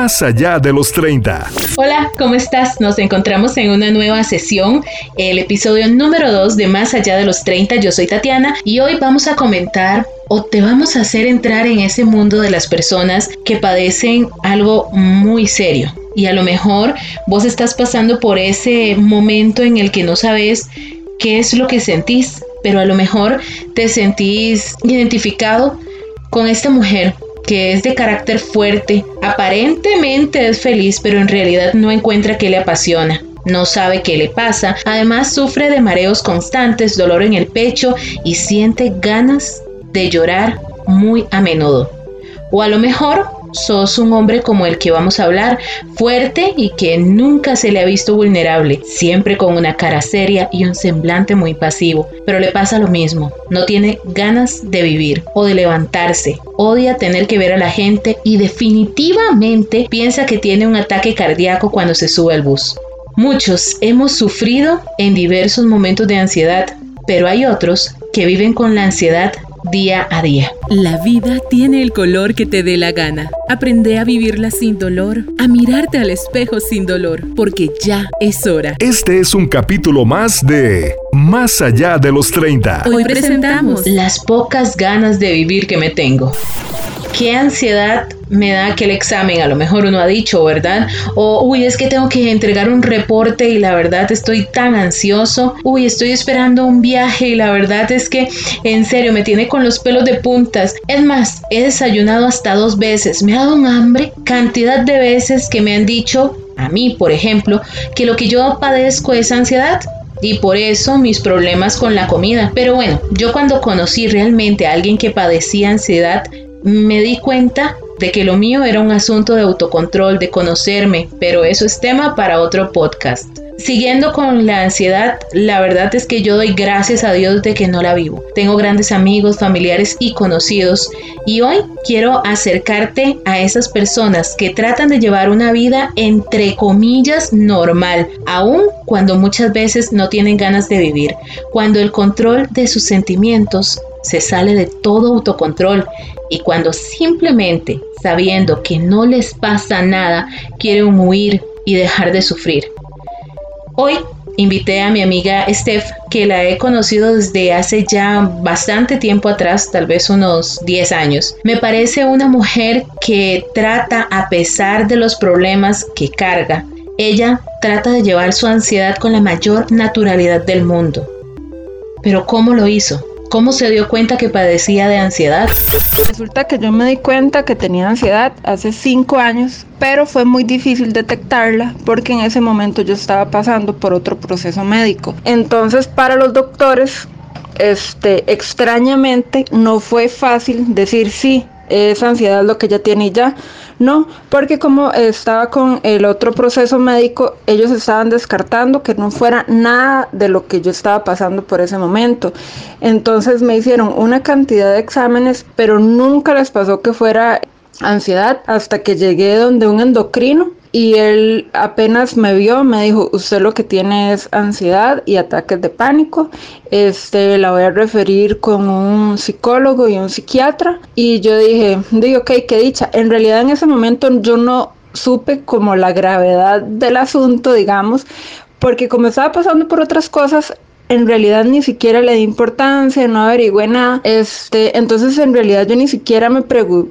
Más allá de los 30. Hola, ¿cómo estás? Nos encontramos en una nueva sesión, el episodio número 2 de Más allá de los 30. Yo soy Tatiana y hoy vamos a comentar o te vamos a hacer entrar en ese mundo de las personas que padecen algo muy serio. Y a lo mejor vos estás pasando por ese momento en el que no sabes qué es lo que sentís, pero a lo mejor te sentís identificado con esta mujer que es de carácter fuerte, aparentemente es feliz, pero en realidad no encuentra qué le apasiona. No sabe qué le pasa, además sufre de mareos constantes, dolor en el pecho y siente ganas de llorar muy a menudo. O a lo mejor sos un hombre como el que vamos a hablar, fuerte y que nunca se le ha visto vulnerable, siempre con una cara seria y un semblante muy pasivo. Pero le pasa lo mismo, no tiene ganas de vivir o de levantarse, odia tener que ver a la gente y definitivamente piensa que tiene un ataque cardíaco cuando se sube al bus. Muchos hemos sufrido en diversos momentos de ansiedad, pero hay otros que viven con la ansiedad día a día. La vida tiene el color que te dé la gana. Aprende a vivirla sin dolor, a mirarte al espejo sin dolor, porque ya es hora. Este es un capítulo más de Más allá de los 30. Hoy presentamos las pocas ganas de vivir que me tengo qué ansiedad me da aquel examen, a lo mejor uno ha dicho, ¿verdad? O, uy, es que tengo que entregar un reporte y la verdad estoy tan ansioso, uy, estoy esperando un viaje y la verdad es que en serio me tiene con los pelos de Es más, he desayunado hasta dos veces, me ha dado un hambre, cantidad de veces que me han dicho, a mí por ejemplo, que lo que yo padezco es ansiedad y por eso mis problemas con la comida. Pero bueno, yo cuando conocí realmente a alguien que padecía ansiedad, me di cuenta de que lo mío era un asunto de autocontrol, de conocerme, pero eso es tema para otro podcast. Siguiendo con la ansiedad, la verdad es que yo doy gracias a Dios de que no la vivo. Tengo grandes amigos, familiares y conocidos y hoy quiero acercarte a esas personas que tratan de llevar una vida entre comillas normal, aun cuando muchas veces no tienen ganas de vivir, cuando el control de sus sentimientos se sale de todo autocontrol y cuando simplemente sabiendo que no les pasa nada quieren huir y dejar de sufrir. Hoy invité a mi amiga Steph, que la he conocido desde hace ya bastante tiempo atrás, tal vez unos 10 años. Me parece una mujer que trata, a pesar de los problemas que carga, ella trata de llevar su ansiedad con la mayor naturalidad del mundo. Pero ¿cómo lo hizo? ¿Cómo se dio cuenta que padecía de ansiedad? Resulta que yo me di cuenta que tenía ansiedad hace cinco años, pero fue muy difícil detectarla porque en ese momento yo estaba pasando por otro proceso médico. Entonces para los doctores, este, extrañamente no fue fácil decir sí, es ansiedad lo que ella tiene ya. No, porque como estaba con el otro proceso médico, ellos estaban descartando que no fuera nada de lo que yo estaba pasando por ese momento. Entonces me hicieron una cantidad de exámenes, pero nunca les pasó que fuera ansiedad hasta que llegué donde un endocrino y él apenas me vio, me dijo, usted lo que tiene es ansiedad y ataques de pánico, este, la voy a referir con un psicólogo y un psiquiatra. Y yo dije, digo, ok, qué dicha. En realidad en ese momento yo no supe como la gravedad del asunto, digamos, porque como estaba pasando por otras cosas, en realidad ni siquiera le di importancia, no averigüé nada. Este, entonces en realidad yo ni siquiera me,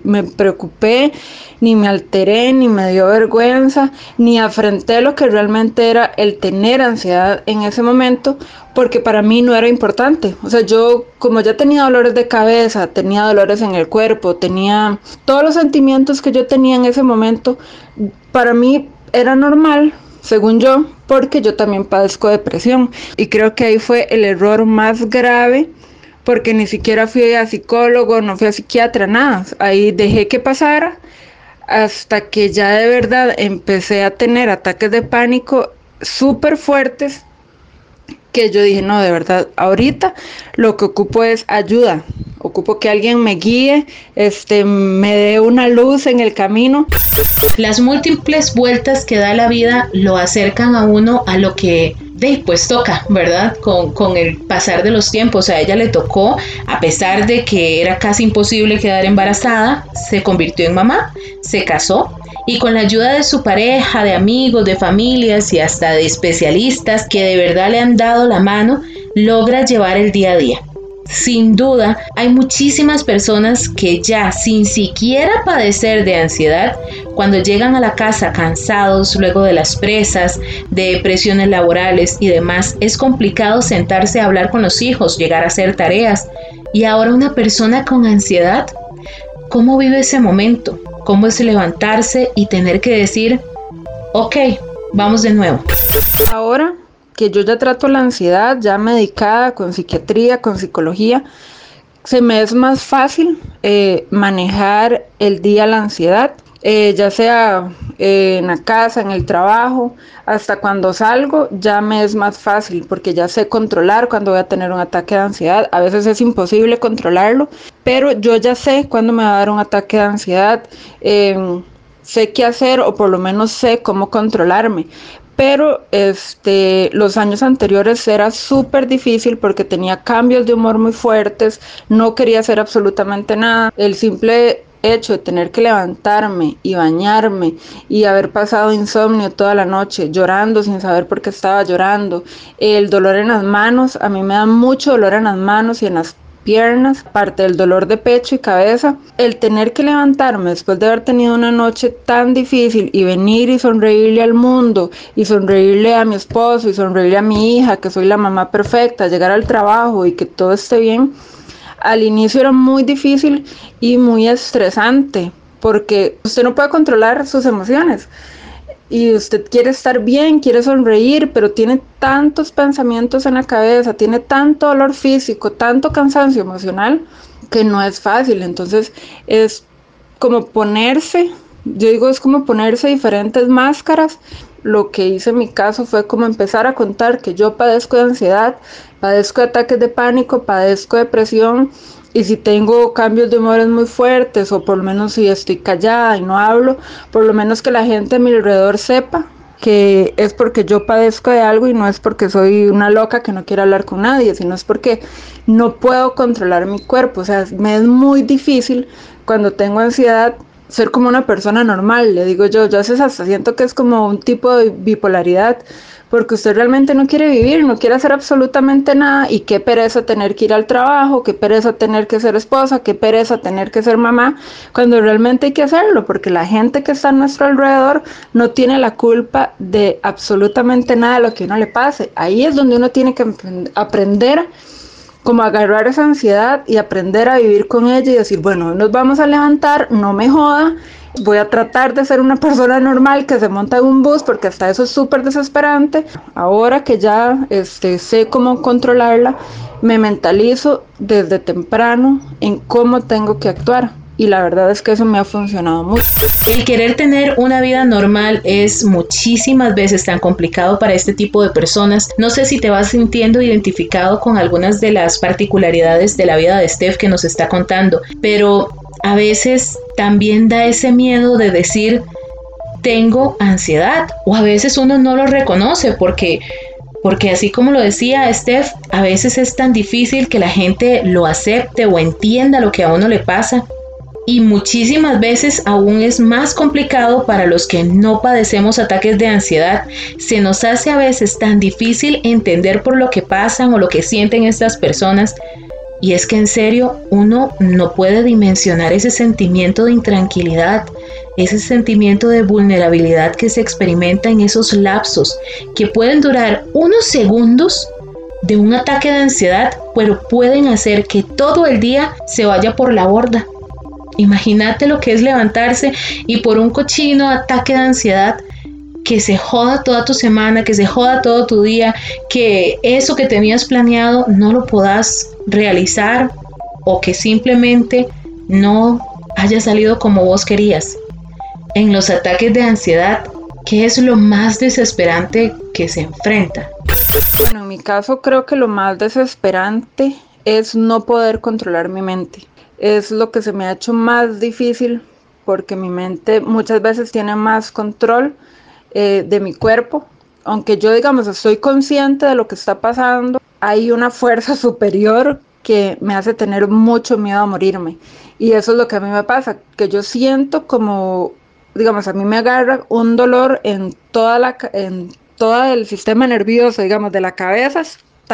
me preocupé, ni me alteré, ni me dio vergüenza, ni afrenté lo que realmente era el tener ansiedad en ese momento, porque para mí no era importante. O sea, yo como ya tenía dolores de cabeza, tenía dolores en el cuerpo, tenía todos los sentimientos que yo tenía en ese momento, para mí era normal según yo, porque yo también padezco depresión. Y creo que ahí fue el error más grave, porque ni siquiera fui a psicólogo, no fui a psiquiatra, nada. Ahí dejé que pasara hasta que ya de verdad empecé a tener ataques de pánico súper fuertes que yo dije, no, de verdad, ahorita lo que ocupo es ayuda, ocupo que alguien me guíe, este, me dé una luz en el camino. Las múltiples vueltas que da la vida lo acercan a uno a lo que de, pues toca, ¿verdad? Con, con, el pasar de los tiempos. A ella le tocó, a pesar de que era casi imposible quedar embarazada, se convirtió en mamá, se casó y con la ayuda de su pareja, de amigos, de familias y hasta de especialistas que de verdad le han dado la mano, logra llevar el día a día. Sin duda, hay muchísimas personas que ya sin siquiera padecer de ansiedad, cuando llegan a la casa cansados luego de las presas, de presiones laborales y demás, es complicado sentarse a hablar con los hijos, llegar a hacer tareas. Y ahora una persona con ansiedad, ¿cómo vive ese momento? ¿Cómo es levantarse y tener que decir, ok, vamos de nuevo? Ahora que yo ya trato la ansiedad, ya medicada con psiquiatría, con psicología, se me es más fácil eh, manejar el día la ansiedad, eh, ya sea eh, en la casa, en el trabajo, hasta cuando salgo, ya me es más fácil porque ya sé controlar cuando voy a tener un ataque de ansiedad. A veces es imposible controlarlo, pero yo ya sé cuándo me va a dar un ataque de ansiedad sé qué hacer o por lo menos sé cómo controlarme pero este, los años anteriores era súper difícil porque tenía cambios de humor muy fuertes, no quería hacer absolutamente nada. El simple hecho de tener que levantarme y bañarme y haber pasado insomnio toda la noche, llorando sin saber por qué estaba llorando, el dolor en las manos, a mí me da mucho dolor en las manos y en las piernas, parte del dolor de pecho y cabeza, el tener que levantarme después de haber tenido una noche tan difícil y venir y sonreírle al mundo y sonreírle a mi esposo y sonreírle a mi hija, que soy la mamá perfecta, llegar al trabajo y que todo esté bien, al inicio era muy difícil y muy estresante porque usted no puede controlar sus emociones y usted quiere estar bien, quiere sonreír, pero tiene tantos pensamientos en la cabeza, tiene tanto dolor físico, tanto cansancio emocional, que no es fácil. Entonces es como ponerse, yo digo, es como ponerse diferentes máscaras. Lo que hice en mi caso fue como empezar a contar que yo padezco de ansiedad, padezco de ataques de pánico, padezco de depresión y si tengo cambios de humores muy fuertes o por lo menos si estoy callada y no hablo, por lo menos que la gente a mi alrededor sepa que es porque yo padezco de algo y no es porque soy una loca que no quiere hablar con nadie, sino es porque no puedo controlar mi cuerpo. O sea, me es muy difícil cuando tengo ansiedad ser como una persona normal, le digo yo, yo hasta siento que es como un tipo de bipolaridad, porque usted realmente no quiere vivir, no quiere hacer absolutamente nada y qué pereza tener que ir al trabajo, qué pereza tener que ser esposa, qué pereza tener que ser mamá, cuando realmente hay que hacerlo, porque la gente que está a nuestro alrededor no tiene la culpa de absolutamente nada de lo que uno le pase. Ahí es donde uno tiene que aprender como agarrar esa ansiedad y aprender a vivir con ella y decir, bueno, nos vamos a levantar, no me joda, voy a tratar de ser una persona normal que se monta en un bus porque hasta eso es súper desesperante. Ahora que ya este, sé cómo controlarla, me mentalizo desde temprano en cómo tengo que actuar. Y la verdad es que eso me ha funcionado mucho. El querer tener una vida normal es muchísimas veces tan complicado para este tipo de personas. No sé si te vas sintiendo identificado con algunas de las particularidades de la vida de Steph que nos está contando, pero a veces también da ese miedo de decir tengo ansiedad o a veces uno no lo reconoce porque porque así como lo decía Steph, a veces es tan difícil que la gente lo acepte o entienda lo que a uno le pasa. Y muchísimas veces aún es más complicado para los que no padecemos ataques de ansiedad. Se nos hace a veces tan difícil entender por lo que pasan o lo que sienten estas personas y es que en serio uno no puede dimensionar ese sentimiento de intranquilidad, ese sentimiento de vulnerabilidad que se experimenta en esos lapsos que pueden durar unos segundos de un ataque de ansiedad, pero pueden hacer que todo el día se vaya por la borda. Imagínate lo que es levantarse y por un cochino ataque de ansiedad que se joda toda tu semana, que se joda todo tu día, que eso que tenías planeado no lo puedas realizar o que simplemente no haya salido como vos querías. En los ataques de ansiedad, ¿qué es lo más desesperante que se enfrenta? Bueno, en mi caso creo que lo más desesperante es no poder controlar mi mente. Es lo que se me ha hecho más difícil porque mi mente muchas veces tiene más control eh, de mi cuerpo. Aunque yo, digamos, estoy consciente de lo que está pasando, hay una fuerza superior que me hace tener mucho miedo a morirme. Y eso es lo que a mí me pasa, que yo siento como digamos, a mí me agarra un dolor en toda la, en todo el sistema nervioso, digamos, de la cabeza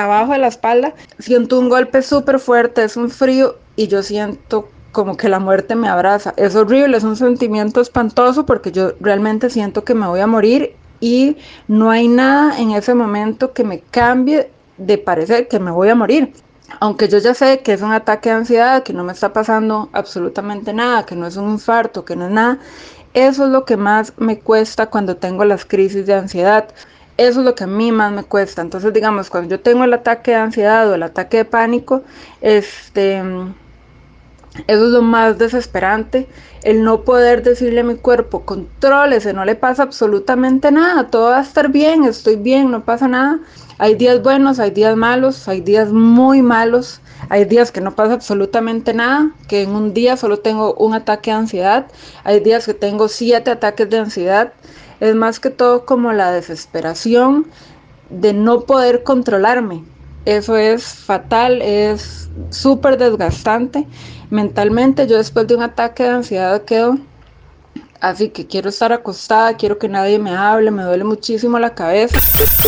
abajo de la espalda. Siento un golpe súper fuerte, es un frío y yo siento como que la muerte me abraza. Es horrible, es un sentimiento espantoso porque yo realmente siento que me voy a morir y no hay nada en ese momento que me cambie de parecer que me voy a morir. Aunque yo ya sé que es un ataque de ansiedad, que no me está pasando absolutamente nada, que no es un infarto, que no es nada, eso es lo que más me cuesta cuando tengo las crisis de ansiedad. Eso es lo que a mí más me cuesta. Entonces, digamos, cuando yo tengo el ataque de ansiedad o el ataque de pánico, este eso es lo más desesperante, el no poder decirle a mi cuerpo, contrólese, no le pasa absolutamente nada, todo va a estar bien, estoy bien, no pasa nada. Hay días buenos, hay días malos, hay días muy malos, hay días que no pasa absolutamente nada, que en un día solo tengo un ataque de ansiedad, hay días que tengo siete ataques de ansiedad. Es más que todo como la desesperación de no poder controlarme. Eso es fatal, es súper desgastante mentalmente yo después de un ataque de ansiedad quedo así que quiero estar acostada, quiero que nadie me hable, me duele muchísimo la cabeza.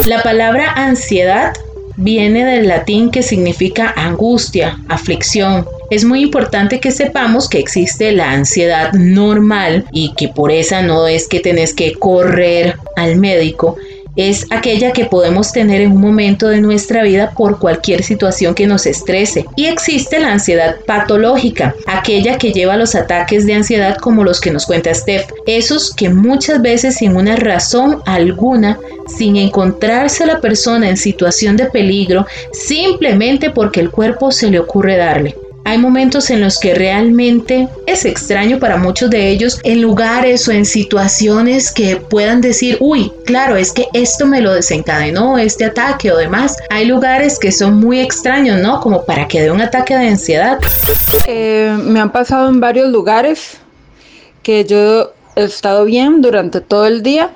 La palabra ansiedad viene del latín que significa angustia, aflicción. Es muy importante que sepamos que existe la ansiedad normal y que por esa no es que tenés que correr al médico, es aquella que podemos tener en un momento de nuestra vida por cualquier situación que nos estrese. Y existe la ansiedad patológica, aquella que lleva los ataques de ansiedad como los que nos cuenta Steph, esos que muchas veces sin una razón alguna, sin encontrarse la persona en situación de peligro, simplemente porque el cuerpo se le ocurre darle. Hay momentos en los que realmente es extraño para muchos de ellos en lugares o en situaciones que puedan decir, uy, claro, es que esto me lo desencadenó, este ataque o demás. Hay lugares que son muy extraños, ¿no? Como para que dé un ataque de ansiedad. Eh, me han pasado en varios lugares que yo he estado bien durante todo el día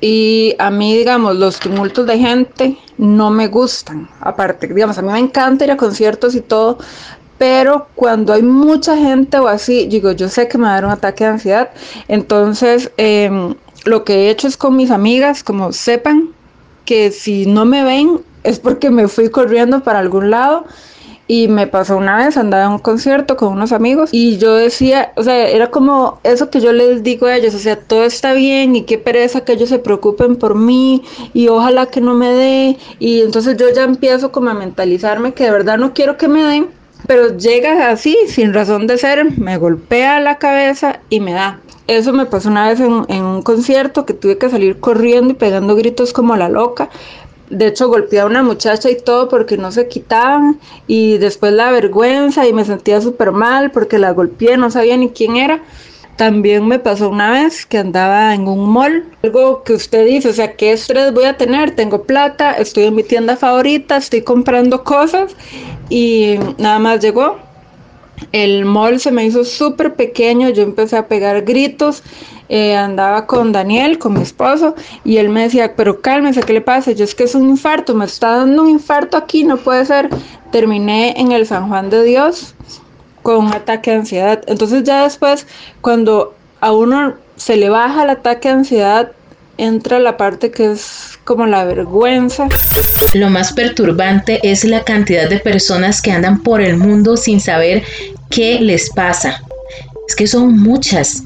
y a mí, digamos, los tumultos de gente no me gustan. Aparte, digamos, a mí me encanta ir a conciertos y todo, pero cuando hay mucha gente o así, digo, yo sé que me va a dar un ataque de ansiedad, entonces em, lo que he hecho es con mis amigas, como sepan que si no me ven es porque me fui corriendo para algún lado y me pasó una vez, andaba en un concierto con unos amigos y yo decía, o sea, era como eso que yo les digo a ellos, o sea, todo está bien y qué pereza que ellos se preocupen por mí y ojalá que no me dé. Y entonces yo ya empiezo como a mentalizarme que de verdad no quiero que me den pero llega así, sin razón de ser, me golpea la cabeza y me da. Eso me pasó una vez en, un concierto que tuve que salir corriendo y pegando gritos como la loca. De hecho, golpeé a una muchacha y todo porque no se quitaban. Y después la vergüenza y me sentía súper mal porque la golpeé, no sabía ni quién era. También me pasó una vez que andaba en un mall, algo que usted dice, o sea, ¿qué estrés voy a tener? Tengo plata, estoy en mi tienda favorita, estoy comprando cosas y nada más llegó. El mall se me hizo súper pequeño, yo empecé a pegar gritos, eh, andaba con Daniel, con mi esposo, y él me decía, pero cálmese, ¿qué le pasa? Yo es que es un infarto, me está dando un infarto aquí, no puede ser. Terminé en el San Juan de Dios con ataque de ansiedad. Entonces ya después, cuando a uno se le baja el ataque de ansiedad, entra la parte que es como la vergüenza. Lo más perturbante es la cantidad de personas que andan por el mundo sin saber qué les pasa. Es que son muchas.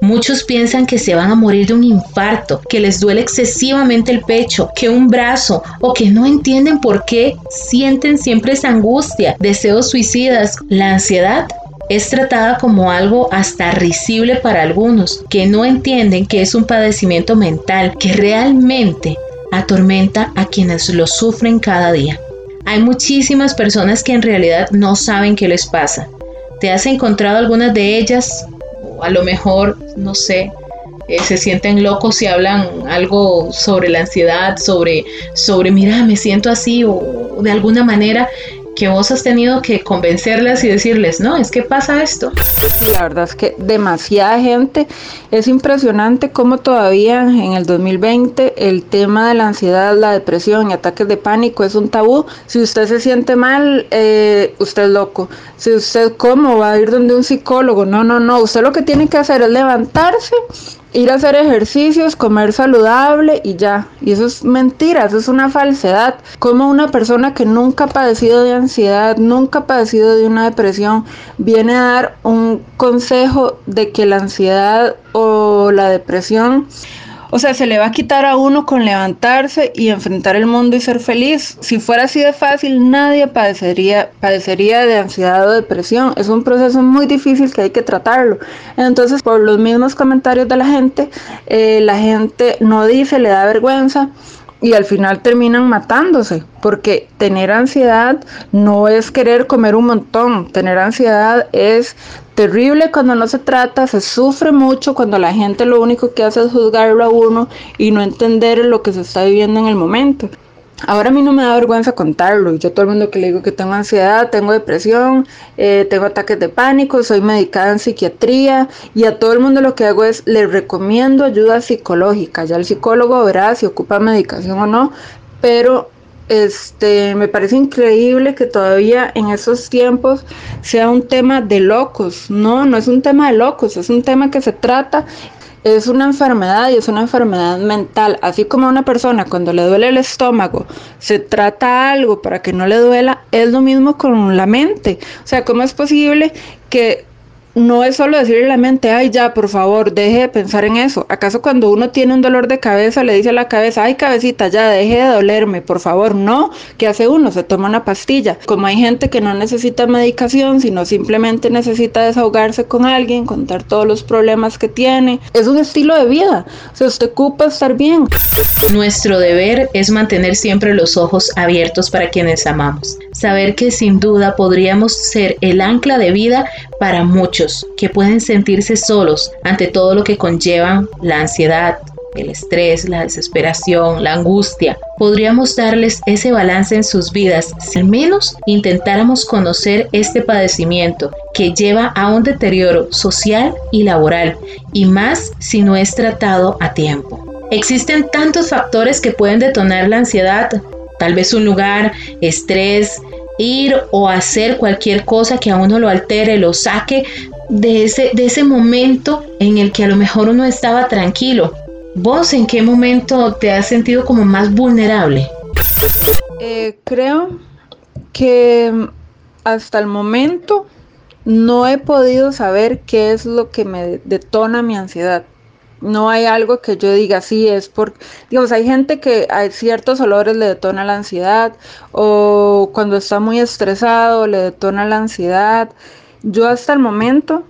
Muchos piensan que se van a morir de un infarto, que les duele excesivamente el pecho, que un brazo o que no entienden por qué sienten siempre esa angustia, deseos suicidas. La ansiedad es tratada como algo hasta risible para algunos, que no entienden que es un padecimiento mental que realmente atormenta a quienes lo sufren cada día. Hay muchísimas personas que en realidad no saben qué les pasa. ¿Te has encontrado algunas de ellas? A lo mejor, no sé, eh, se sienten locos y hablan algo sobre la ansiedad, sobre, sobre, mira, me siento así o de alguna manera que vos has tenido que convencerlas y decirles, no, es que pasa esto. La verdad es que demasiada gente, es impresionante cómo todavía en el 2020 el tema de la ansiedad, la depresión y ataques de pánico es un tabú. Si usted se siente mal, eh, usted es loco. Si usted, ¿cómo va a ir donde un psicólogo? No, no, no. Usted lo que tiene que hacer es levantarse ir a hacer ejercicios, comer saludable y ya. Y eso es mentira, eso es una falsedad. Como una persona que nunca ha padecido de ansiedad, nunca ha padecido de una depresión, viene a dar un consejo de que la ansiedad o la depresión o sea, se le va a quitar a uno con levantarse y enfrentar el mundo y ser feliz. Si fuera así de fácil, nadie padecería, padecería de ansiedad o depresión. Es un proceso muy difícil que hay que tratarlo. Entonces, por los mismos comentarios de la gente, eh, la gente no dice, le da vergüenza y al final terminan matándose, porque tener ansiedad no es querer comer un montón, tener ansiedad es terrible cuando no se trata, se sufre mucho cuando la gente lo único que hace es juzgarlo a uno y no entender lo que se está viviendo en el momento. Ahora a mí no me da vergüenza contarlo. Yo todo el mundo que le digo que tengo ansiedad, tengo depresión, eh, tengo ataques de pánico, soy medicada en psiquiatría y a todo el mundo lo que hago es le recomiendo ayuda psicológica. Ya el psicólogo verá si ocupa medicación o no, pero este, me parece increíble que todavía en esos tiempos sea un tema de locos. No, no es un tema de locos, es un tema que se trata es una enfermedad y es una enfermedad mental. Así como a una persona cuando le duele el estómago se trata algo para que no le duela, es lo mismo con la mente. O sea, ¿cómo es posible que no es solo decirle a la mente, ay, ya, por favor, deje de pensar en eso. ¿Acaso cuando uno tiene un dolor de cabeza le dice a la cabeza, ay, cabecita, ya, deje de dolerme, por favor? No, ¿qué hace uno? Se toma una pastilla. Como hay gente que no necesita medicación, sino simplemente necesita desahogarse con alguien, contar todos los problemas que tiene. Es un estilo de vida. O sea, usted ocupa estar bien. Nuestro deber es mantener siempre los ojos abiertos para quienes amamos. Saber que sin duda podríamos ser el ancla de vida para muchos que pueden sentirse solos ante todo lo que conllevan la ansiedad, el estrés, la desesperación, la angustia. Podríamos darles ese balance en sus vidas si al menos intentáramos conocer este padecimiento que lleva a un deterioro social y laboral, y más si no es tratado a tiempo. Existen tantos factores que pueden detonar la ansiedad, tal vez un lugar, estrés, ir o hacer cualquier cosa que a uno lo altere, lo saque de ese, de ese momento en el que a lo mejor uno estaba tranquilo. ¿Vos en qué momento te has sentido como más vulnerable? Eh, creo que hasta el momento no he podido saber qué es lo que me detona mi ansiedad. No hay algo que yo diga, sí, es por, digamos, hay gente que a ciertos olores le detona la ansiedad o cuando está muy estresado le detona la ansiedad. Yo hasta el momento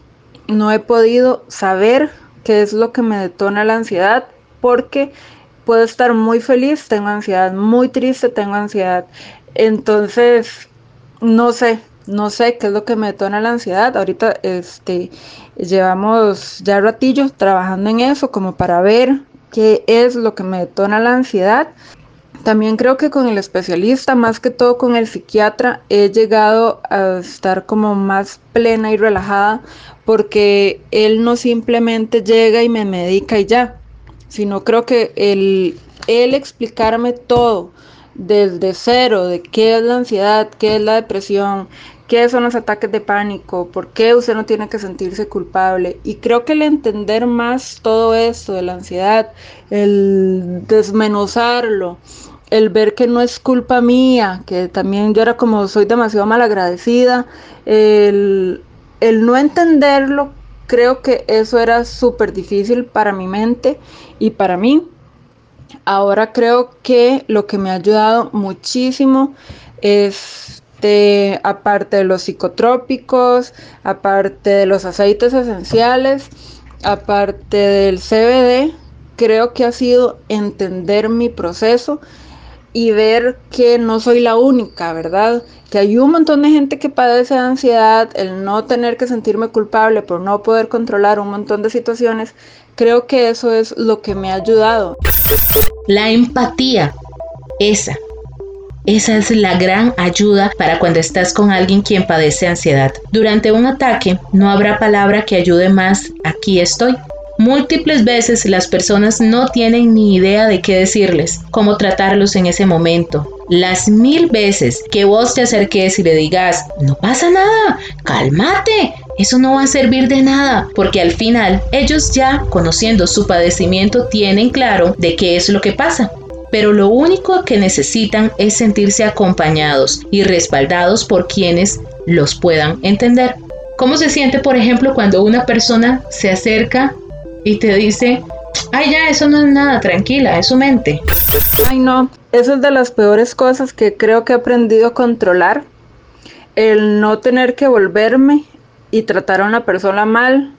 no he podido saber qué es lo que me detona la ansiedad porque puedo estar muy feliz, tengo ansiedad, muy triste, tengo ansiedad. Entonces, no sé, no sé qué es lo que me detona la ansiedad. Ahorita este, llevamos ya ratillos trabajando en eso como para ver qué es lo que me detona la ansiedad. También creo que con el especialista, más que todo con el psiquiatra, he llegado a estar como más plena y relajada porque él no simplemente llega y me medica y ya, sino creo que él explicarme todo desde cero de qué es la ansiedad, qué es la depresión, qué son los ataques de pánico, por qué usted no tiene que sentirse culpable. Y creo que el entender más todo esto de la ansiedad, el desmenuzarlo, el ver que no es culpa mía, que también yo era como soy demasiado mal agradecida, el, el no entenderlo, creo que eso era súper difícil para mi mente y para mí. Ahora creo que lo que me ha ayudado muchísimo es aparte de los psicotrópicos, aparte de los aceites esenciales, aparte del CBD, creo que ha sido entender mi proceso y ver que no soy la única, ¿verdad? Que hay un montón de gente que padece de ansiedad, el no tener que sentirme culpable por no poder controlar un montón de situaciones, creo que eso es lo que me ha ayudado. La empatía, esa, Esa es la gran ayuda para cuando estás con alguien quien padece ansiedad. Durante un ataque no habrá palabra que ayude más aquí estoy. Múltiples veces las personas no tienen ni idea de qué decirles, cómo tratarlos en ese momento. Las mil veces que vos te acerques y le digas, no pasa nada, cálmate, eso no va a servir de nada, porque al final ellos ya, conociendo su padecimiento, tienen claro de qué es lo que pasa pero lo único que necesitan es sentirse acompañados y respaldados por quienes los puedan entender. ¿Cómo se siente, por ejemplo, cuando una persona se acerca y te dice, ay ya, eso no es nada, tranquila, es su mente? Ay no, eso es de las peores cosas que creo que he aprendido a controlar. El no tener que volverme y tratar a una persona mal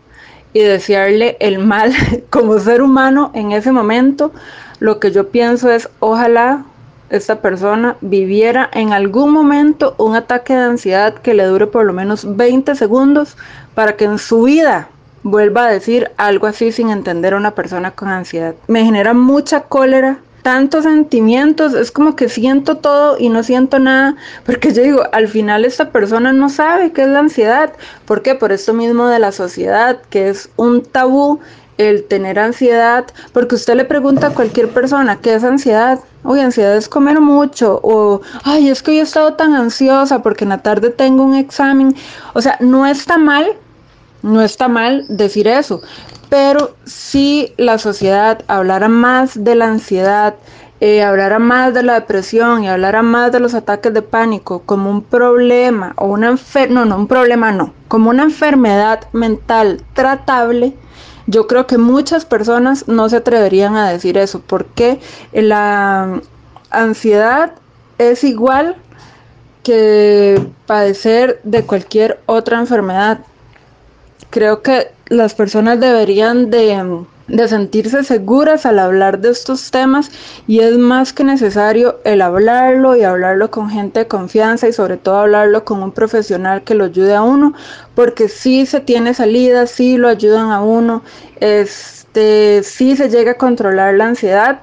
y desearle el mal como ser humano en ese momento. Lo que yo pienso es, ojalá esta persona viviera en algún momento un ataque de ansiedad que le dure por lo menos 20 segundos para que en su vida vuelva a decir algo así sin entender a una persona con ansiedad. Me genera mucha cólera tantos sentimientos, es como que siento todo y no siento nada, porque yo digo, al final esta persona no sabe qué es la ansiedad. ¿Por qué? Por esto mismo de la sociedad, que es un tabú el tener ansiedad, porque usted le pregunta a cualquier persona qué es ansiedad. Uy, ansiedad es comer mucho, o ay, es que hoy he estado tan ansiosa porque en la tarde tengo un examen. O sea, no está mal, no está mal decir eso, pero si la sociedad hablara más de la ansiedad, eh, hablara más de la depresión y hablara más de los ataques de pánico como un problema o una enfermedad, no, no, un problema no, como una enfermedad mental tratable, yo creo que muchas personas no se atreverían a decir eso, porque la ansiedad es igual que padecer de cualquier otra enfermedad. Creo que las personas deberían de de sentirse seguras al hablar de estos temas y es más que necesario el hablarlo y hablarlo con gente de confianza y sobre todo hablarlo con un profesional que lo ayude a uno porque si se tiene salida, si lo ayudan a uno, este, si se llega a controlar la ansiedad,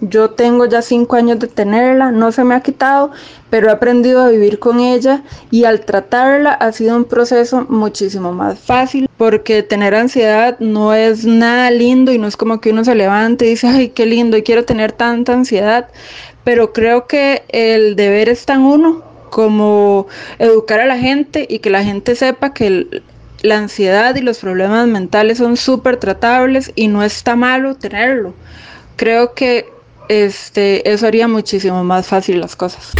yo tengo ya cinco años de tenerla, no se me ha quitado, pero he aprendido a vivir con ella y al tratarla ha sido un proceso muchísimo más fácil porque tener ansiedad no es nada lindo y no es como que uno se levante y dice, ay, qué lindo y quiero tener tanta ansiedad, pero creo que el deber está en uno como educar a la gente y que la gente sepa que la ansiedad y los problemas mentales son súper tratables y no está malo tenerlo. Creo que este, eso haría muchísimo más fácil las cosas.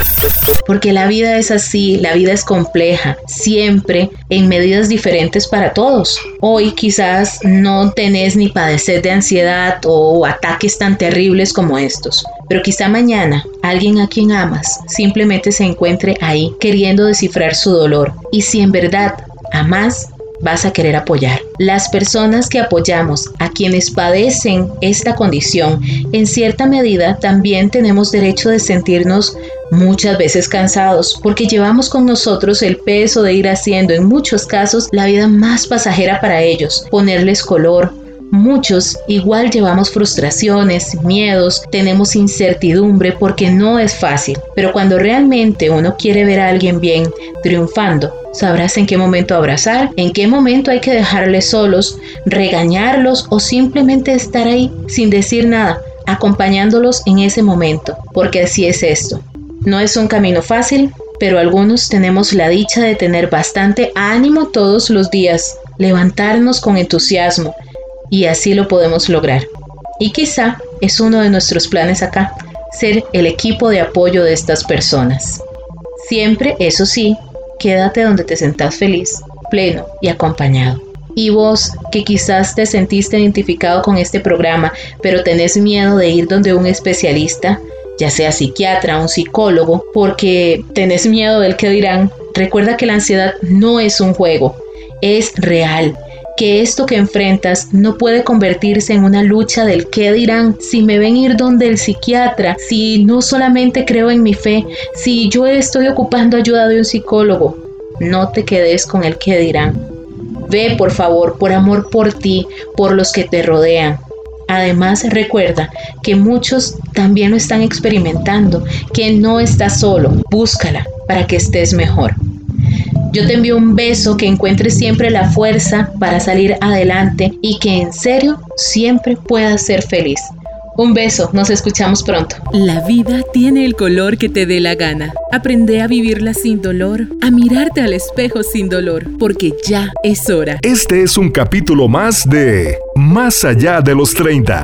Porque la vida es así, la vida es compleja, siempre en medidas diferentes para todos. Hoy quizás no tenés ni padecer de ansiedad o ataques tan terribles como estos, pero quizá mañana alguien a quien amas simplemente se encuentre ahí queriendo descifrar su dolor. Y si en verdad amas, vas a querer apoyar. Las personas que apoyamos a quienes padecen esta condición, en cierta medida también tenemos derecho de sentirnos muchas veces cansados, porque llevamos con nosotros el peso de ir haciendo en muchos casos la vida más pasajera para ellos, ponerles color, Muchos igual llevamos frustraciones, miedos, tenemos incertidumbre porque no es fácil, pero cuando realmente uno quiere ver a alguien bien, triunfando, sabrás en qué momento abrazar, en qué momento hay que dejarles solos, regañarlos o simplemente estar ahí sin decir nada, acompañándolos en ese momento, porque así es esto. No es un camino fácil, pero algunos tenemos la dicha de tener bastante ánimo todos los días, levantarnos con entusiasmo, y así lo podemos lograr. Y quizá es uno de nuestros planes acá, ser el equipo de apoyo de estas personas. Siempre, eso sí, quédate donde te sentás feliz, pleno y acompañado. Y vos, que quizás te sentiste identificado con este programa, pero tenés miedo de ir donde un especialista, ya sea psiquiatra un psicólogo, porque tenés miedo del que dirán, recuerda que la ansiedad no es un juego, es real que esto que enfrentas no puede convertirse en una lucha del qué dirán, si me ven ir donde el psiquiatra, si no solamente creo en mi fe, si yo estoy ocupando ayuda de un psicólogo. No te quedes con el qué dirán. Ve, por favor, por amor por ti, por los que te rodean. Además, recuerda que muchos también lo están experimentando, que no estás solo, búscala para que estés mejor. Yo te envío un beso, que encuentres siempre la fuerza para salir adelante y que en serio siempre puedas ser feliz. Un beso, nos escuchamos pronto. La vida tiene el color que te dé la gana. Aprende a vivirla sin dolor, a mirarte al espejo sin dolor, porque ya es hora. Este es un capítulo más de Más allá de los 30.